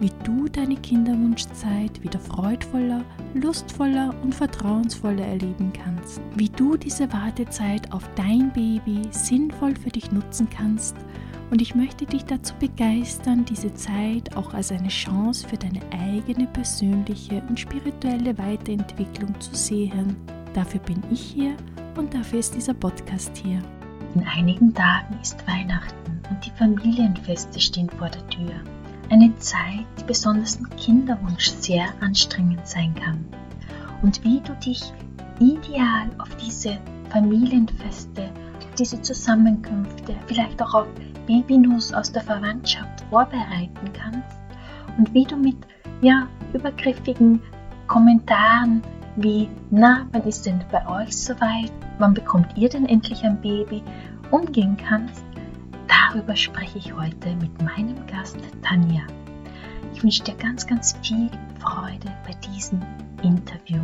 wie du deine Kinderwunschzeit wieder freudvoller, lustvoller und vertrauensvoller erleben kannst, wie du diese Wartezeit auf dein Baby sinnvoll für dich nutzen kannst und ich möchte dich dazu begeistern, diese Zeit auch als eine Chance für deine eigene persönliche und spirituelle Weiterentwicklung zu sehen. Dafür bin ich hier und dafür ist dieser Podcast hier. In einigen Tagen ist Weihnachten und die Familienfeste stehen vor der Tür. Eine Zeit, die besonders im Kinderwunsch sehr anstrengend sein kann. Und wie du dich ideal auf diese Familienfeste, diese Zusammenkünfte, vielleicht auch auf Babynews aus der Verwandtschaft vorbereiten kannst und wie du mit ja, übergriffigen Kommentaren wie, na, wann ist denn bei euch soweit? Wann bekommt ihr denn endlich ein Baby? umgehen kannst, darüber spreche ich heute mit meinem Gast Tanja. Ich wünsche dir ganz, ganz viel Freude bei diesem Interview.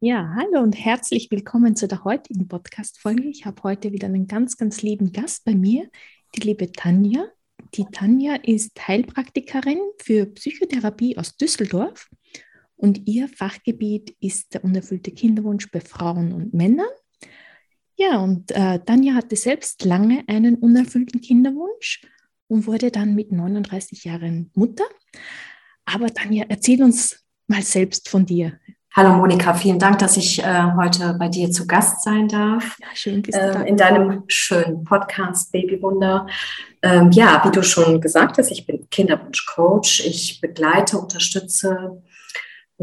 Ja, hallo und herzlich willkommen zu der heutigen Podcast-Folge. Ich habe heute wieder einen ganz, ganz lieben Gast bei mir, die liebe Tanja. Die Tanja ist Heilpraktikerin für Psychotherapie aus Düsseldorf und ihr Fachgebiet ist der unerfüllte Kinderwunsch bei Frauen und Männern. Ja, und äh, Tanja hatte selbst lange einen unerfüllten Kinderwunsch und wurde dann mit 39 Jahren Mutter. Aber Tanja, erzähl uns mal selbst von dir. Hallo Monika, vielen Dank, dass ich äh, heute bei dir zu Gast sein darf. Ja, schön, bist du äh. In deinem schönen Podcast Babywunder. Ähm, ja, wie du schon gesagt hast, ich bin Kinderwunschcoach. Ich begleite, unterstütze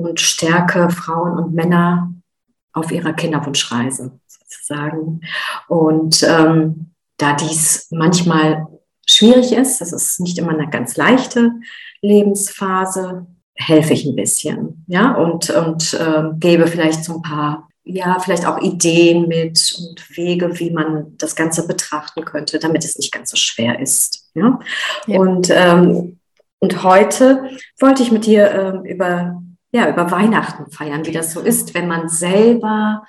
und stärke Frauen und Männer auf ihrer Kinderwunschreise sozusagen. Und ähm, da dies manchmal schwierig ist, das ist nicht immer eine ganz leichte Lebensphase, helfe ich ein bisschen, ja, und, und äh, gebe vielleicht so ein paar, ja, vielleicht auch Ideen mit und Wege, wie man das Ganze betrachten könnte, damit es nicht ganz so schwer ist, ja. ja. Und, ähm, und heute wollte ich mit dir ähm, über ja, über Weihnachten feiern, wie das so ist, wenn man selber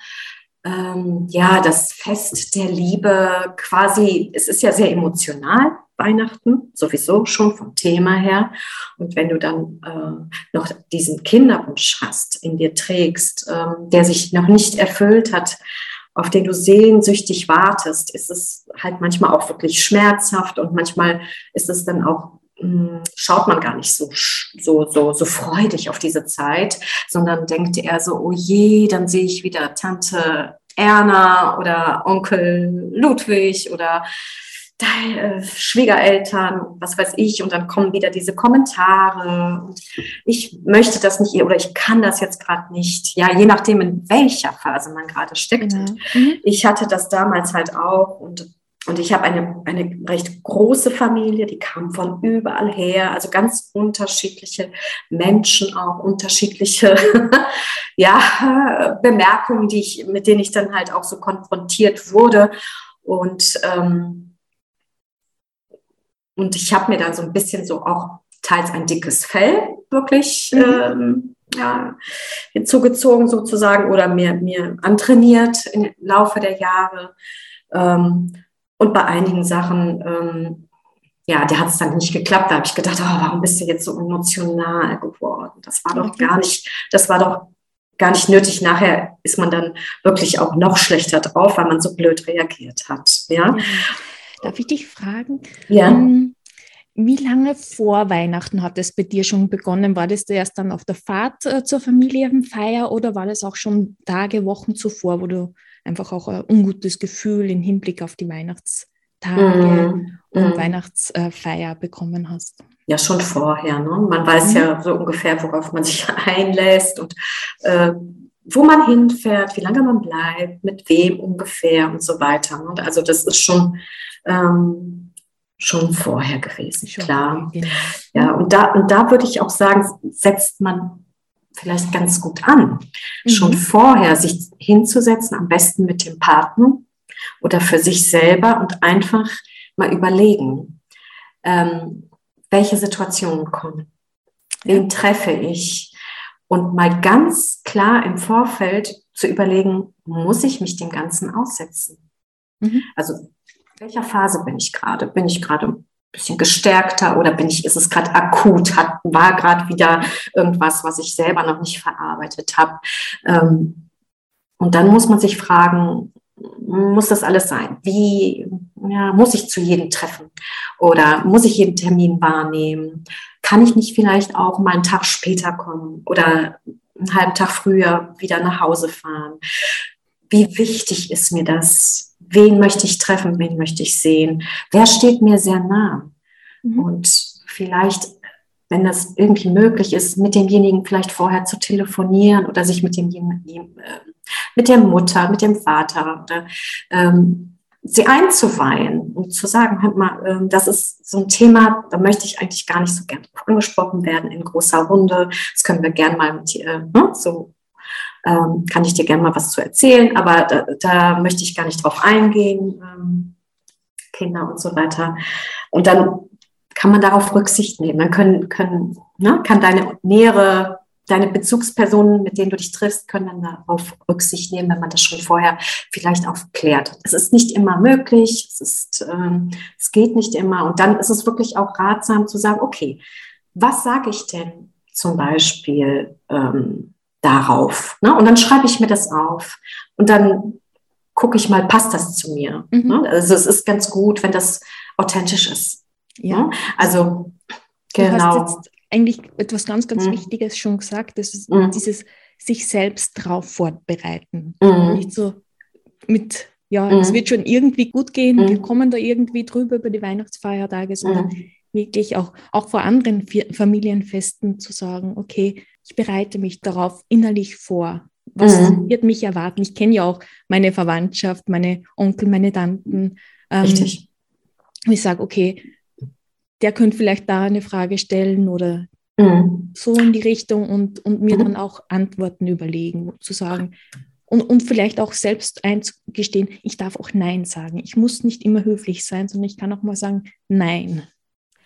ähm, ja das Fest der Liebe quasi, es ist ja sehr emotional, Weihnachten, sowieso schon vom Thema her. Und wenn du dann äh, noch diesen Kinderwunsch hast, in dir trägst, ähm, der sich noch nicht erfüllt hat, auf den du sehnsüchtig wartest, ist es halt manchmal auch wirklich schmerzhaft und manchmal ist es dann auch schaut man gar nicht so, so, so, so freudig auf diese Zeit, sondern denkt eher so, oh je, dann sehe ich wieder Tante Erna oder Onkel Ludwig oder äh, Schwiegereltern, was weiß ich, und dann kommen wieder diese Kommentare. Und ich möchte das nicht oder ich kann das jetzt gerade nicht. Ja, je nachdem, in welcher Phase man gerade steckt. Mhm. Ich hatte das damals halt auch und und ich habe eine, eine recht große Familie, die kam von überall her, also ganz unterschiedliche Menschen, auch unterschiedliche ja, Bemerkungen, die ich, mit denen ich dann halt auch so konfrontiert wurde. Und, ähm, und ich habe mir dann so ein bisschen so auch teils ein dickes Fell wirklich mhm. ähm, ja, hinzugezogen sozusagen oder mir, mir antrainiert im Laufe der Jahre. Ähm, und bei einigen Sachen, ähm, ja, der hat es dann nicht geklappt. Da habe ich gedacht, oh, warum bist du jetzt so emotional geworden? Das war doch gar nicht, das war doch gar nicht nötig. Nachher ist man dann wirklich auch noch schlechter drauf, weil man so blöd reagiert hat. Ja. Darf ich dich fragen? Ja. Ähm, wie lange vor Weihnachten hat es bei dir schon begonnen? War das erst dann auf der Fahrt äh, zur Familienfeier oder war das auch schon Tage, Wochen zuvor, wo du einfach auch ein ungutes Gefühl im Hinblick auf die Weihnachtstage mm, und mm. Weihnachtsfeier bekommen hast? Ja, schon vorher. Ne? Man weiß mhm. ja so ungefähr, worauf man sich einlässt und äh, wo man hinfährt, wie lange man bleibt, mit wem ungefähr und so weiter. Ne? Also das ist schon ähm, schon vorher gewesen, schon klar. Genau. Ja, und da, und da würde ich auch sagen, setzt man vielleicht ganz gut an, mhm. schon vorher sich hinzusetzen, am besten mit dem Partner oder für sich selber und einfach mal überlegen, ähm, welche Situationen kommen, wen treffe ich und mal ganz klar im Vorfeld zu überlegen, muss ich mich dem Ganzen aussetzen? Mhm. Also in welcher Phase bin ich gerade? Bin ich gerade bisschen gestärkter oder bin ich, ist es gerade akut, hat, war gerade wieder irgendwas, was ich selber noch nicht verarbeitet habe? Ähm, und dann muss man sich fragen, muss das alles sein? Wie ja, muss ich zu jedem treffen? Oder muss ich jeden Termin wahrnehmen? Kann ich nicht vielleicht auch mal einen Tag später kommen oder einen halben Tag früher wieder nach Hause fahren? Wie wichtig ist mir das? Wen möchte ich treffen? Wen möchte ich sehen? Wer steht mir sehr nah? Mhm. Und vielleicht wenn das irgendwie möglich ist, mit demjenigen vielleicht vorher zu telefonieren oder sich mit demjenigen, äh, mit der Mutter, mit dem Vater oder ähm, sie einzuweihen und zu sagen, hört mal, äh, das ist so ein Thema, da möchte ich eigentlich gar nicht so gerne angesprochen werden in großer Runde. Das können wir gerne mal mit, äh, so ähm, kann ich dir gerne mal was zu erzählen, aber da, da möchte ich gar nicht drauf eingehen, ähm, Kinder und so weiter. Und dann kann man darauf Rücksicht nehmen. Dann können, können, ne, kann deine nähere deine Bezugspersonen, mit denen du dich triffst, können dann darauf Rücksicht nehmen, wenn man das schon vorher vielleicht aufklärt. Es ist nicht immer möglich, es, ist, ähm, es geht nicht immer. Und dann ist es wirklich auch ratsam zu sagen, okay, was sage ich denn zum Beispiel ähm, darauf? Ne? Und dann schreibe ich mir das auf. Und dann gucke ich mal, passt das zu mir? Mhm. Ne? Also es ist ganz gut, wenn das authentisch ist. Ja. Ne? Also genau eigentlich etwas ganz, ganz mhm. Wichtiges schon gesagt. Das ist mhm. dieses sich selbst drauf vorbereiten. Mhm. Nicht so mit, ja, es mhm. wird schon irgendwie gut gehen, wir mhm. kommen da irgendwie drüber über die Weihnachtsfeiertage, sondern wirklich auch, auch vor anderen Familienfesten zu sagen, okay, ich bereite mich darauf innerlich vor. Was wird mich erwarten? Ich kenne ja auch meine Verwandtschaft, meine Onkel, meine Tanten. Ähm, Richtig. Ich sage, okay, der könnte vielleicht da eine Frage stellen oder mhm. so in die Richtung und, und mir mhm. dann auch Antworten überlegen, zu sagen. Und, und vielleicht auch selbst einzugestehen, ich darf auch Nein sagen. Ich muss nicht immer höflich sein, sondern ich kann auch mal sagen, Nein.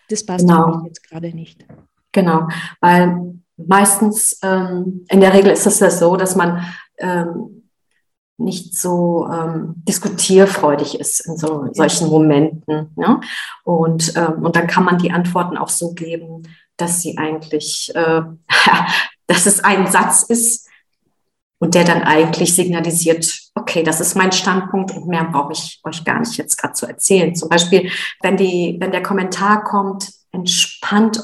Das passt genau. für mich jetzt gerade nicht. Genau, weil meistens, ähm, in der Regel ist es ja so, dass man ähm, nicht so ähm, diskutierfreudig ist in so, solchen Momenten. Ne? Und, ähm, und dann kann man die Antworten auch so geben, dass sie eigentlich, äh, dass es ein Satz ist und der dann eigentlich signalisiert, okay, das ist mein Standpunkt und mehr brauche ich euch gar nicht jetzt gerade zu erzählen. Zum Beispiel, wenn, die, wenn der Kommentar kommt, entspannt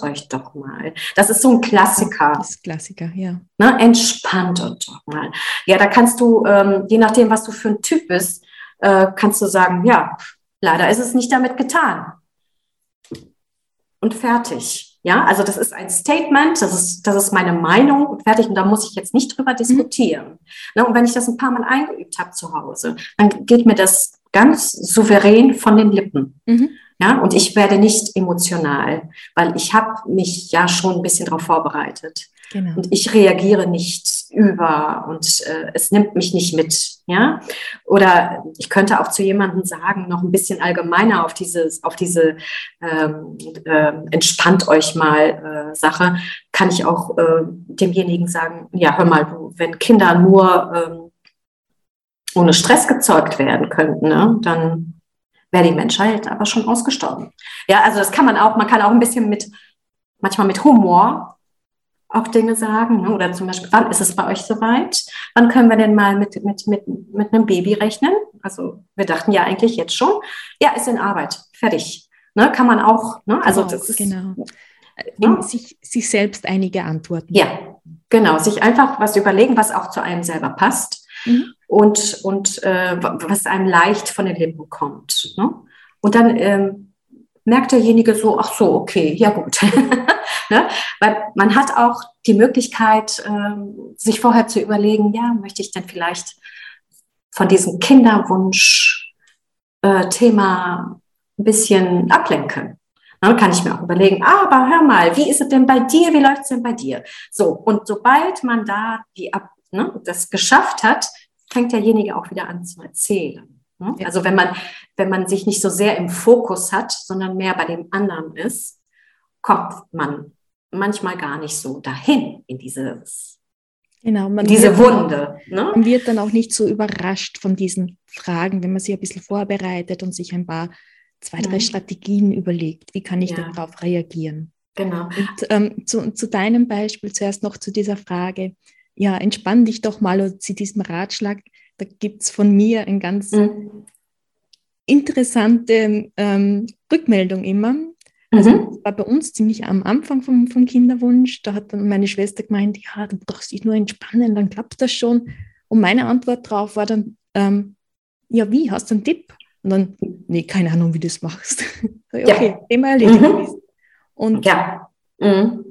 euch doch mal. Das ist so ein Klassiker. Das ist Klassiker, ja. Ne? Entspannt euch doch mal. Ja, da kannst du, ähm, je nachdem, was du für ein Typ bist, äh, kannst du sagen, ja, leider ist es nicht damit getan. Und fertig. Ja, also das ist ein Statement, das ist, das ist meine Meinung und fertig. Und da muss ich jetzt nicht drüber diskutieren. Mhm. Und wenn ich das ein paar Mal eingeübt habe zu Hause, dann geht mir das ganz souverän von den Lippen. Mhm. Ja, und ich werde nicht emotional, weil ich habe mich ja schon ein bisschen darauf vorbereitet. Genau. Und ich reagiere nicht über und äh, es nimmt mich nicht mit. Ja? Oder ich könnte auch zu jemandem sagen, noch ein bisschen allgemeiner auf, dieses, auf diese ähm, äh, entspannt euch mal äh, Sache, kann ich auch äh, demjenigen sagen, ja, hör mal, du, wenn Kinder nur ähm, ohne Stress gezeugt werden könnten, ne, dann wäre die Menschheit aber schon ausgestorben. Ja, also das kann man auch, man kann auch ein bisschen mit, manchmal mit Humor auch Dinge sagen. Ne? Oder zum Beispiel, wann ist es bei euch soweit? Wann können wir denn mal mit, mit, mit, mit einem Baby rechnen? Also wir dachten ja eigentlich jetzt schon, ja, ist in Arbeit, fertig. Ne? Kann man auch, ne? also das ist, genau. Ja. Sich, sich selbst einige Antworten. Ja, genau. Sich einfach was überlegen, was auch zu einem selber passt mhm. Und, und äh, was einem leicht von den Lippen kommt. Ne? Und dann ähm, merkt derjenige so, ach so, okay, ja gut. ne? Weil man hat auch die Möglichkeit, ähm, sich vorher zu überlegen, ja, möchte ich denn vielleicht von diesem Kinderwunsch-Thema äh, ein bisschen ablenken? Dann kann ich mir auch überlegen, aber hör mal, wie ist es denn bei dir? Wie läuft es denn bei dir? So, und sobald man da die, ne, das geschafft hat, fängt derjenige auch wieder an zu erzählen. Ne? Also wenn man, wenn man sich nicht so sehr im Fokus hat, sondern mehr bei dem anderen ist, kommt man manchmal gar nicht so dahin in dieses Genau, man diese Wunde. ne? Man wird dann auch nicht so überrascht von diesen Fragen, wenn man sich ein bisschen vorbereitet und sich ein paar, zwei, drei mhm. Strategien überlegt. Wie kann ich ja. darauf reagieren? Genau. Und ähm, zu, zu deinem Beispiel zuerst noch zu dieser Frage, ja, entspann dich doch mal oder zu diesem Ratschlag. Da gibt es von mir eine ganz mhm. interessante ähm, Rückmeldung immer. Also mhm. war bei uns ziemlich am Anfang vom, vom Kinderwunsch. Da hat dann meine Schwester gemeint, ja, du brauchst dich nur entspannen, dann klappt das schon. Und meine Antwort darauf war dann, ähm, ja, wie, hast du einen Tipp? Und dann, nee, keine Ahnung, wie du das machst. okay, ja. Thema erledigt. Mhm. Und ja. Mhm.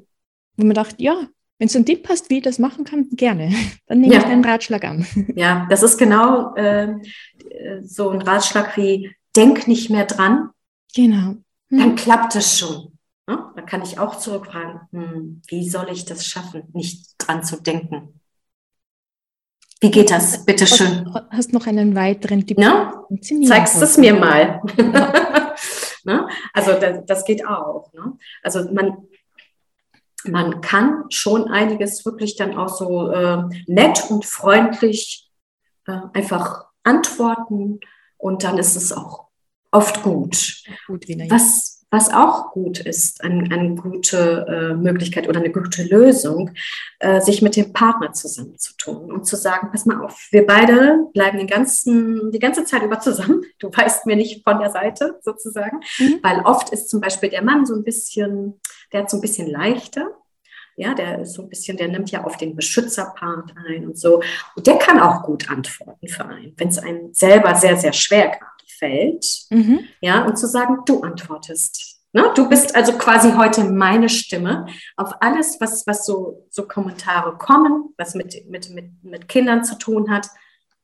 wo man dachte, ja, wenn du einen Tipp hast, wie ich das machen kann, gerne. Dann nehme ja. ich deinen Ratschlag an. Ja, das ist genau äh, so ein Ratschlag wie, denk nicht mehr dran. Genau dann hm. klappt es schon. Ja? Dann kann ich auch zurückfragen, hm, wie soll ich das schaffen, nicht dran zu denken. Wie geht das? Bitte schön. Hast, hast noch einen weiteren Tipp? Ja? Zeigst es mir mal. Ja. ne? Also das, das, geht auch. Ne? Also man, man kann schon einiges wirklich dann auch so äh, nett und freundlich äh, einfach antworten und dann ist es auch oft gut. gut was, was auch gut ist, eine, eine gute äh, Möglichkeit oder eine gute Lösung, äh, sich mit dem Partner zusammenzutun und zu sagen, pass mal auf, wir beide bleiben den ganzen, die ganze Zeit über zusammen. Du weißt mir nicht von der Seite sozusagen, mhm. weil oft ist zum Beispiel der Mann so ein bisschen, der hat so ein bisschen leichter. Ja, der ist so ein bisschen, der nimmt ja auf den Beschützerpart ein und so. Und der kann auch gut antworten für einen, wenn es einem selber sehr, sehr schwer gerade fällt, mhm. ja, und zu sagen, du antwortest. Ne? Du bist also quasi heute meine Stimme auf alles, was, was so, so Kommentare kommen, was mit, mit, mit, mit Kindern zu tun hat,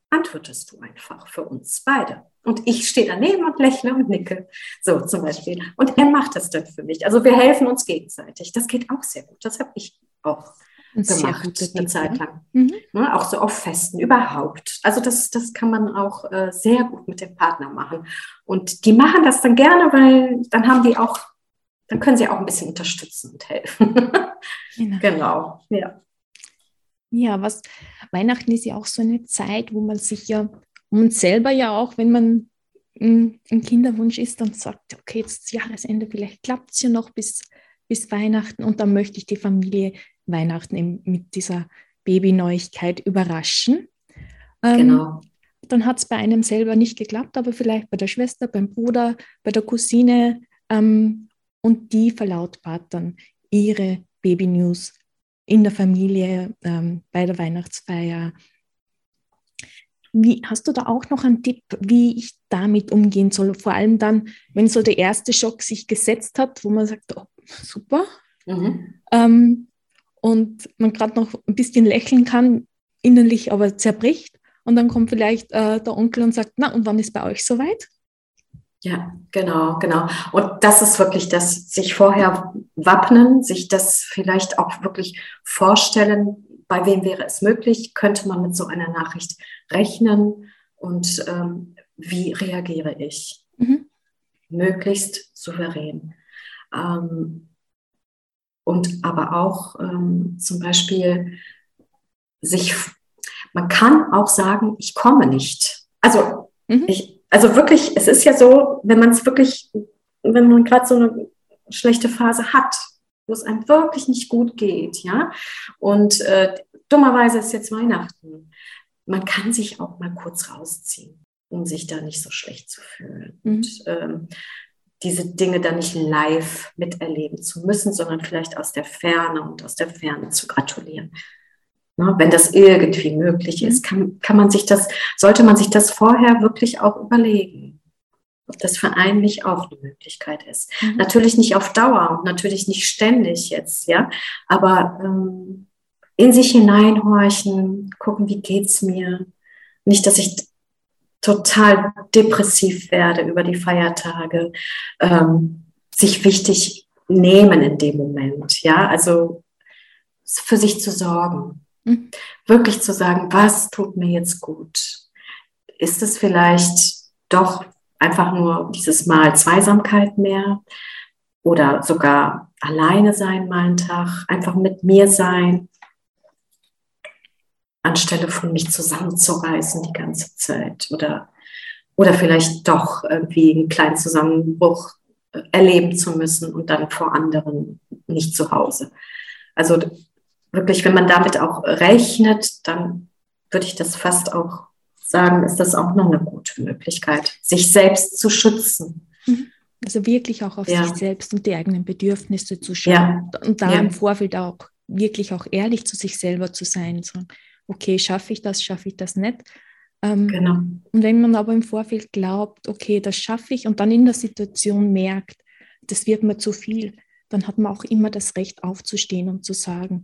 antwortest du einfach für uns beide. Und ich stehe daneben und lächle und nicke, so zum Beispiel. Und er macht das dann für mich. Also wir helfen uns gegenseitig. Das geht auch sehr gut. Das habe ich auch gemacht, eine Tipp, Zeit lang. Mhm. Ne, auch so auf Festen überhaupt. Also das, das kann man auch äh, sehr gut mit dem Partner machen. Und die machen das dann gerne, weil dann haben die auch, dann können sie auch ein bisschen unterstützen und helfen. genau. genau, ja. Ja, was Weihnachten ist ja auch so eine Zeit, wo man sich ja, um uns selber ja auch, wenn man ein Kinderwunsch ist, dann sagt, okay, jetzt ist Jahresende, vielleicht klappt es ja noch bis, bis Weihnachten und dann möchte ich die Familie Weihnachten mit dieser Babyneuigkeit überraschen. Ähm, genau. Dann hat es bei einem selber nicht geklappt, aber vielleicht bei der Schwester, beim Bruder, bei der Cousine. Ähm, und die verlautbart dann ihre Baby-News in der Familie, ähm, bei der Weihnachtsfeier. Wie, hast du da auch noch einen Tipp, wie ich damit umgehen soll? Vor allem dann, wenn so der erste Schock sich gesetzt hat, wo man sagt, oh, super. Mhm. Ähm, und man gerade noch ein bisschen lächeln kann, innerlich aber zerbricht. Und dann kommt vielleicht äh, der Onkel und sagt, na, und wann ist bei euch soweit? Ja, genau, genau. Und das ist wirklich das, sich vorher wappnen, sich das vielleicht auch wirklich vorstellen, bei wem wäre es möglich, könnte man mit so einer Nachricht rechnen und ähm, wie reagiere ich? Mhm. Möglichst souverän. Ähm, und aber auch ähm, zum Beispiel sich, man kann auch sagen, ich komme nicht. Also, mhm. ich, also wirklich, es ist ja so, wenn man es wirklich, wenn man gerade so eine schlechte Phase hat, wo es einem wirklich nicht gut geht, ja, und äh, dummerweise ist jetzt Weihnachten. Man kann sich auch mal kurz rausziehen, um sich da nicht so schlecht zu fühlen. Mhm. Und ähm, diese Dinge dann nicht live miterleben zu müssen, sondern vielleicht aus der Ferne und aus der Ferne zu gratulieren. Ne, wenn das irgendwie möglich ist, kann, kann man sich das, sollte man sich das vorher wirklich auch überlegen, ob das für einen nicht auch eine Möglichkeit ist. Mhm. Natürlich nicht auf Dauer und natürlich nicht ständig jetzt, ja, aber ähm, in sich hineinhorchen, gucken, wie geht's mir. Nicht, dass ich total depressiv werde über die Feiertage, ähm, sich wichtig nehmen in dem Moment. Ja, also für sich zu sorgen. Mhm. Wirklich zu sagen, was tut mir jetzt gut? Ist es vielleicht doch einfach nur dieses Mal Zweisamkeit mehr oder sogar alleine sein mal einen Tag, einfach mit mir sein, anstelle von mich zusammenzureißen die ganze Zeit oder, oder vielleicht doch irgendwie einen kleinen Zusammenbruch äh, erleben zu müssen und dann vor anderen nicht zu Hause. Also wirklich, wenn man damit auch rechnet, dann würde ich das fast auch sagen, ist das auch noch eine gute Möglichkeit, sich selbst zu schützen. Mhm. Also wirklich auch auf ja. sich selbst und die eigenen Bedürfnisse zu schauen. Ja. Und da ja. im Vorfeld auch wirklich auch ehrlich zu sich selber zu sein. So, okay, schaffe ich das, schaffe ich das nicht? Ähm, genau. Und wenn man aber im Vorfeld glaubt, okay, das schaffe ich und dann in der Situation merkt, das wird mir zu viel, dann hat man auch immer das Recht aufzustehen und zu sagen,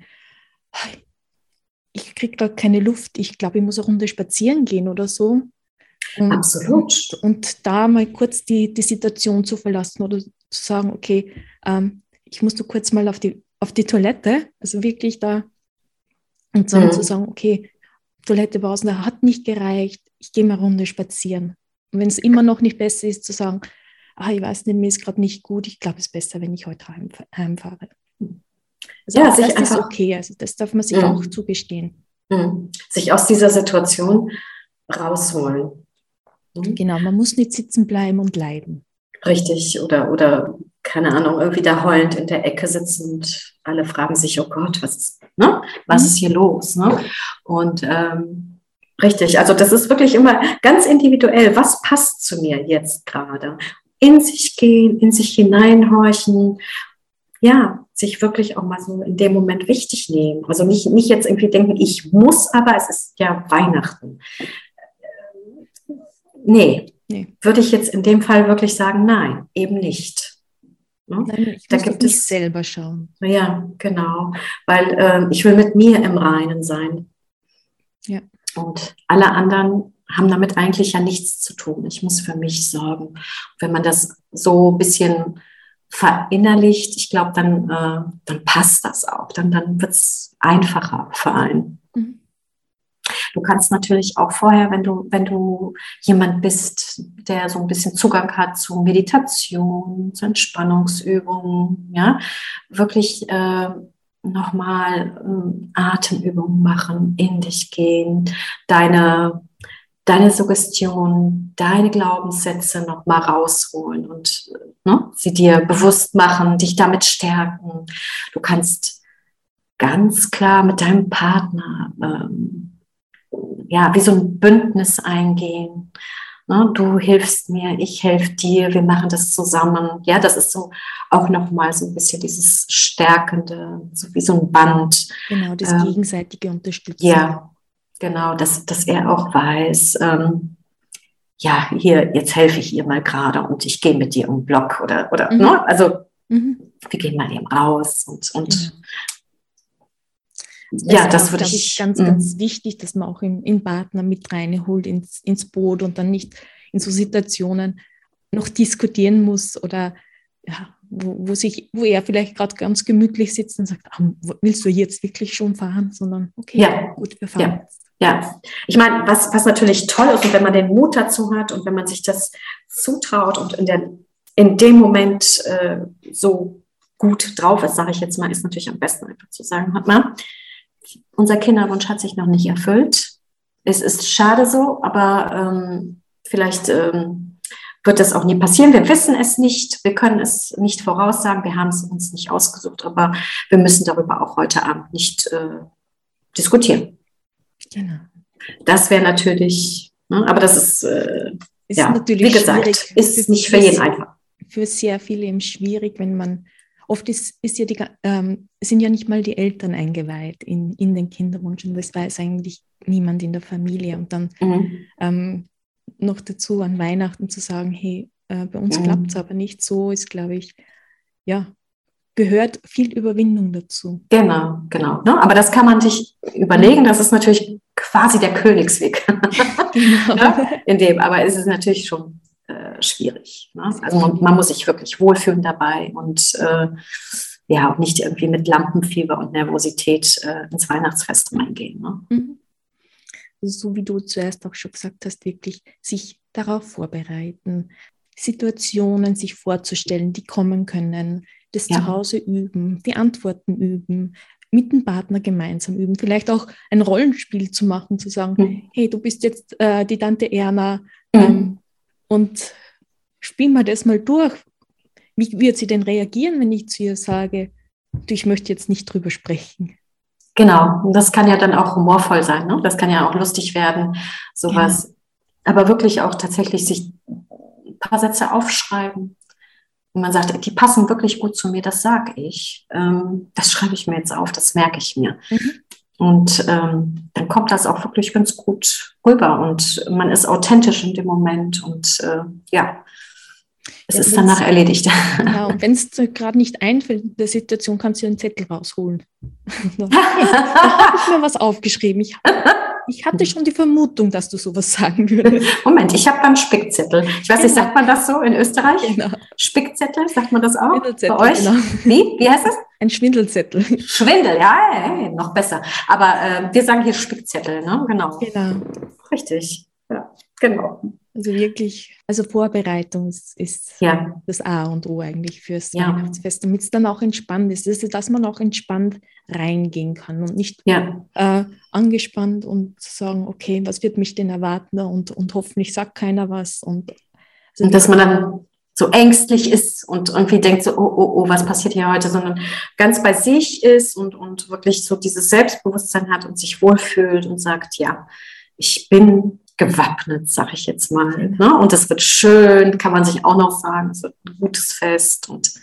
ich kriege da keine Luft, ich glaube, ich muss eine Runde spazieren gehen oder so. Und, Absolut. Und da mal kurz die, die Situation zu verlassen oder zu sagen, okay, ähm, ich muss nur kurz mal auf die, auf die Toilette, also wirklich da, und dann mhm. zu sagen, okay, Toilette draußen hat nicht gereicht, ich gehe mal Runde spazieren. Und wenn es immer noch nicht besser ist, zu sagen, ah, ich weiß nicht, mir ist gerade nicht gut, ich glaube, es ist besser, wenn ich heute heim, heimfahre. Also ja, sich das einfach, ist okay, also das darf man sich mh. auch zugestehen. Mh. Sich aus dieser Situation rausholen. Mhm. Genau, man muss nicht sitzen bleiben und leiden. Richtig, oder, oder keine Ahnung, irgendwie da heulend in der Ecke sitzen und alle fragen sich, oh Gott, was ist, ne? was mhm. ist hier los? Ne? Und ähm, richtig, also das ist wirklich immer ganz individuell, was passt zu mir jetzt gerade? In sich gehen, in sich hineinhorchen ja, sich wirklich auch mal so in dem Moment wichtig nehmen. Also nicht, nicht jetzt irgendwie denken, ich muss, aber es ist ja Weihnachten. Nee, nee. würde ich jetzt in dem Fall wirklich sagen, nein, eben nicht. Ne? Nein, ich da gibt es selber schauen. Ja, genau, weil äh, ich will mit mir im Reinen sein. Ja. Und alle anderen haben damit eigentlich ja nichts zu tun. Ich muss für mich sorgen. Wenn man das so ein bisschen verinnerlicht, ich glaube, dann, äh, dann passt das auch. Dann, dann wird es einfacher für einen. Du kannst natürlich auch vorher, wenn du, wenn du jemand bist, der so ein bisschen Zugang hat zu Meditation, zu Entspannungsübungen, ja, wirklich äh, nochmal äh, Atemübungen machen, in dich gehen, deine deine Suggestion, deine Glaubenssätze nochmal rausholen und ne, sie dir bewusst machen, dich damit stärken. Du kannst ganz klar mit deinem Partner ähm, ja wie so ein Bündnis eingehen. Ne, du hilfst mir, ich helfe dir, wir machen das zusammen. Ja, das ist so auch nochmal so ein bisschen dieses Stärkende, so wie so ein Band. Genau, das ähm, gegenseitige Unterstützen. Ja, Genau, dass, dass er auch weiß, ähm, ja, hier, jetzt helfe ich ihr mal gerade und ich gehe mit dir um den Block oder, oder mhm. ne? also mhm. wir gehen mal eben raus und, und mhm. Ja, das, das würde ich, ich ganz, mh. ganz wichtig, dass man auch im, im Partner mit reinholt ins, ins Boot und dann nicht in so Situationen noch diskutieren muss oder ja, wo, wo, sich, wo er vielleicht gerade ganz gemütlich sitzt und sagt, ah, willst du jetzt wirklich schon fahren, sondern okay, ja. gut, wir fahren ja. Ja, ich meine, was, was natürlich toll ist und wenn man den Mut dazu hat und wenn man sich das zutraut und in, der, in dem Moment äh, so gut drauf ist, sage ich jetzt mal, ist natürlich am besten einfach zu sagen, hat man, unser Kinderwunsch hat sich noch nicht erfüllt. Es ist schade so, aber ähm, vielleicht ähm, wird das auch nie passieren. Wir wissen es nicht, wir können es nicht voraussagen, wir haben es uns nicht ausgesucht, aber wir müssen darüber auch heute Abend nicht äh, diskutieren. Genau. Das wäre natürlich, ne, aber das ist, äh, ist ja, natürlich wie gesagt, ist nicht für jeden einfach. Für sehr viele eben schwierig, wenn man, oft ist, ist ja die, ähm, sind ja nicht mal die Eltern eingeweiht in, in den Kinderwunsch und das weiß eigentlich niemand in der Familie. Und dann mhm. ähm, noch dazu an Weihnachten zu sagen, hey, äh, bei uns mhm. klappt es aber nicht so, ist, glaube ich, ja, gehört viel Überwindung dazu. Genau, genau. Ne? Aber das kann man sich überlegen. Das ist natürlich quasi der Königsweg. Genau. ne? In dem, aber es ist natürlich schon äh, schwierig. Ne? Also man, man, muss sich wirklich wohlfühlen dabei und äh, ja, nicht irgendwie mit Lampenfieber und Nervosität äh, ins Weihnachtsfest reingehen. Ne? Mhm. So wie du zuerst auch schon gesagt hast, wirklich sich darauf vorbereiten, Situationen sich vorzustellen, die kommen können, das ja. Zuhause üben, die Antworten üben, mit dem Partner gemeinsam üben, vielleicht auch ein Rollenspiel zu machen, zu sagen, mhm. hey, du bist jetzt äh, die Tante Erna mhm. ähm, und spiel mal das mal durch. Wie wird sie denn reagieren, wenn ich zu ihr sage, ich möchte jetzt nicht drüber sprechen? Genau, das kann ja dann auch humorvoll sein, ne? das kann ja auch lustig werden, sowas. Ja. Aber wirklich auch tatsächlich sich ein paar Sätze aufschreiben. Und man sagt, die passen wirklich gut zu mir, das sage ich. Ähm, das schreibe ich mir jetzt auf, das merke ich mir. Mhm. Und ähm, dann kommt das auch wirklich ganz gut rüber und man ist authentisch in dem Moment und äh, ja, es ja, ist danach erledigt. Ja, und wenn es gerade nicht einfällt in der Situation, kannst du einen Zettel rausholen. da habe ich mir was aufgeschrieben. Ich, ich, hatte schon die Vermutung, dass du sowas sagen würdest. Moment, ich habe dann Spickzettel. Ich weiß nicht, genau. sagt man das so in Österreich? Genau. Spickzettel, sagt man das auch bei euch? Genau. Wie? Wie heißt das? Ein Schwindelzettel. Schwindel, ja, hey, noch besser. Aber äh, wir sagen hier Spickzettel, ne? Genau. Genau. Richtig. Ja, genau. Also wirklich, also Vorbereitung ist, ist ja. das A und O eigentlich fürs ja. Weihnachtsfest, damit es dann auch entspannt ist, also, dass man auch entspannt reingehen kann und nicht ja. äh, angespannt und sagen, okay, was wird mich denn erwarten und, und hoffentlich sagt keiner was. Und, also und dass man dann so ängstlich ist und irgendwie denkt so, oh, oh, oh, was passiert hier heute, sondern ganz bei sich ist und, und wirklich so dieses Selbstbewusstsein hat und sich wohlfühlt und sagt, ja, ich bin gewappnet, sag ich jetzt mal. Ne? Und es wird schön, kann man sich auch noch sagen. Es wird ein gutes Fest und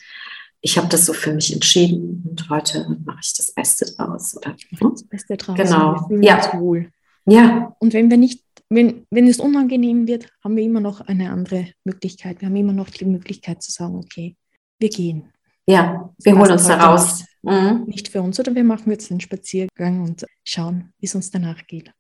ich habe das so für mich entschieden und heute mache ich das Beste draus. Oder, ne? Das Beste draus. Genau. ja. wohl. Ja. Und wenn wir nicht, wenn, wenn es unangenehm wird, haben wir immer noch eine andere Möglichkeit. Wir haben immer noch die Möglichkeit zu sagen, okay, wir gehen. Ja, wir holen uns da raus. Mhm. Nicht für uns, oder wir machen jetzt einen Spaziergang und schauen, wie es uns danach geht.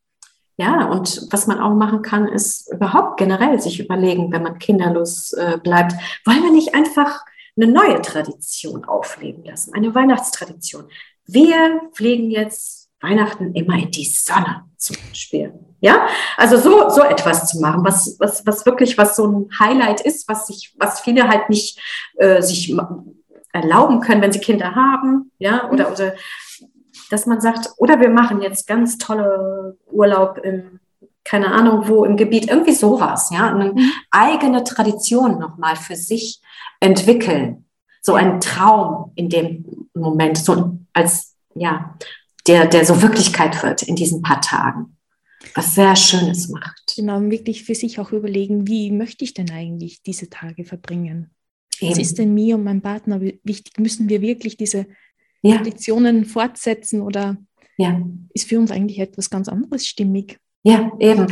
Ja, und was man auch machen kann, ist überhaupt generell sich überlegen, wenn man kinderlos äh, bleibt, wollen wir nicht einfach eine neue Tradition aufleben lassen, eine Weihnachtstradition. Wir fliegen jetzt Weihnachten immer in die Sonne zum Beispiel. Ja, also so, so etwas zu machen, was, was, was wirklich was so ein Highlight ist, was sich, was viele halt nicht äh, sich erlauben können, wenn sie Kinder haben, ja, oder, oder dass man sagt, oder wir machen jetzt ganz tolle Urlaub im, keine Ahnung wo, im Gebiet, irgendwie sowas, ja, eine mhm. eigene Tradition nochmal für sich entwickeln. So ein Traum in dem Moment, so als, ja, der, der so Wirklichkeit wird in diesen paar Tagen. Was sehr Schönes macht. Genau, wirklich für sich auch überlegen, wie möchte ich denn eigentlich diese Tage verbringen? Eben. Was ist denn mir und meinem Partner wichtig? Müssen wir wirklich diese ja. Traditionen fortsetzen oder ja. ist für uns eigentlich etwas ganz anderes stimmig. Ja, eben.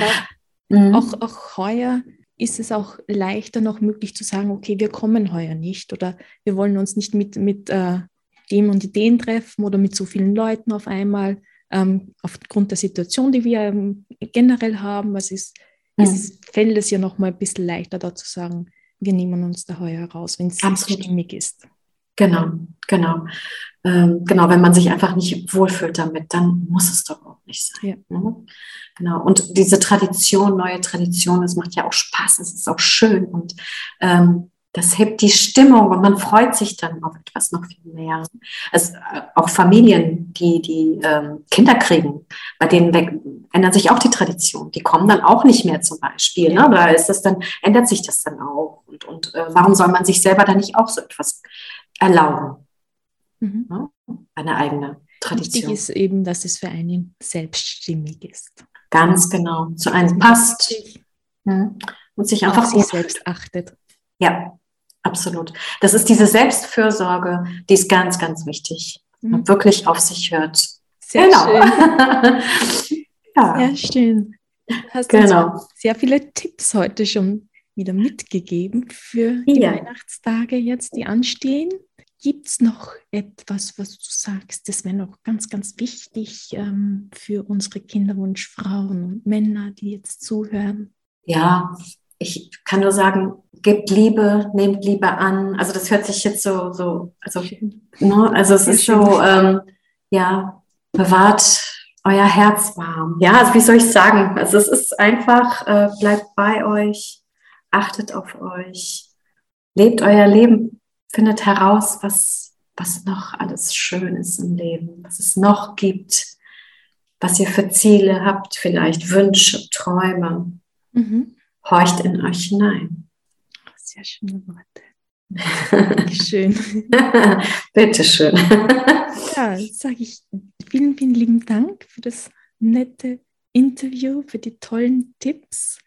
Mhm. Auch, auch heuer ist es auch leichter noch möglich zu sagen, okay, wir kommen heuer nicht oder wir wollen uns nicht mit, mit äh, dem und den treffen oder mit so vielen Leuten auf einmal, ähm, aufgrund der Situation, die wir ähm, generell haben. Was ist, mhm. es fällt es ja noch mal ein bisschen leichter da zu sagen, wir nehmen uns da heuer raus, wenn es stimmig ist. Genau, genau. Ähm, genau, wenn man sich einfach nicht wohlfühlt damit, dann muss es doch auch nicht sein. Ja. Ne? Genau. Und diese Tradition, neue Tradition, das macht ja auch Spaß, es ist auch schön und ähm, das hebt die Stimmung und man freut sich dann auf etwas noch viel mehr. Äh, auch Familien, die, die ähm, Kinder kriegen, bei denen weg, ändert sich auch die Tradition. Die kommen dann auch nicht mehr zum Beispiel. Ne? Da ist das dann, ändert sich das dann auch. Und, und äh, warum soll man sich selber dann nicht auch so etwas erlauben. Mhm. Ne? Eine eigene Tradition. Wichtig ist eben, dass es für einen selbststimmig ist. Ganz genau. Zu einem passt. Mhm. Und sich einfach sich selbst achtet. Ja, absolut. Das ist diese Selbstfürsorge, die ist ganz, ganz wichtig. Mhm. Man wirklich auf sich hört. Sehr genau. schön. ja. Sehr schön. Hast genau. sehr viele Tipps heute schon wieder mitgegeben für die ja. Weihnachtstage jetzt, die anstehen. Gibt es noch etwas, was du sagst, das wäre noch ganz, ganz wichtig ähm, für unsere Kinderwunschfrauen und Männer, die jetzt zuhören? Ja, ich kann nur sagen, gebt Liebe, nehmt Liebe an. Also das hört sich jetzt so, so also, ne? also es ist so, ähm, ja, bewahrt euer Herz warm. Ja, also wie soll ich sagen? Also es ist einfach, äh, bleibt bei euch, achtet auf euch, lebt euer Leben, findet heraus, was, was noch alles schön ist im Leben, was es noch gibt, was ihr für Ziele habt, vielleicht Wünsche, Träume. Mhm. Horcht in euch hinein. Sehr schöne Worte. Schön. Bitte schön. ja, sage ich vielen, vielen lieben Dank für das nette Interview, für die tollen Tipps.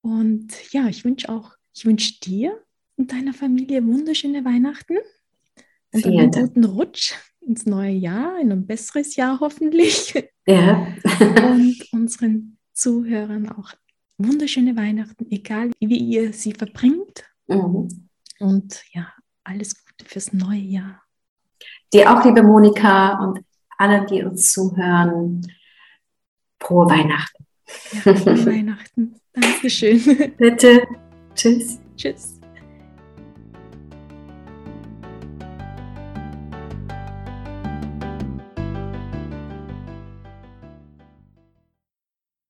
Und ja, ich wünsche auch, ich wünsche dir und deiner Familie wunderschöne Weihnachten und Vielen einen guten Rutsch ins neue Jahr, in ein besseres Jahr hoffentlich. Ja. und unseren Zuhörern auch wunderschöne Weihnachten, egal wie ihr sie verbringt. Mhm. Und ja, alles Gute fürs neue Jahr. Dir auch, liebe Monika und alle, die uns zuhören, frohe Weihnachten. Ja, frohe Weihnachten. Dankeschön. Bitte. Tschüss. Tschüss.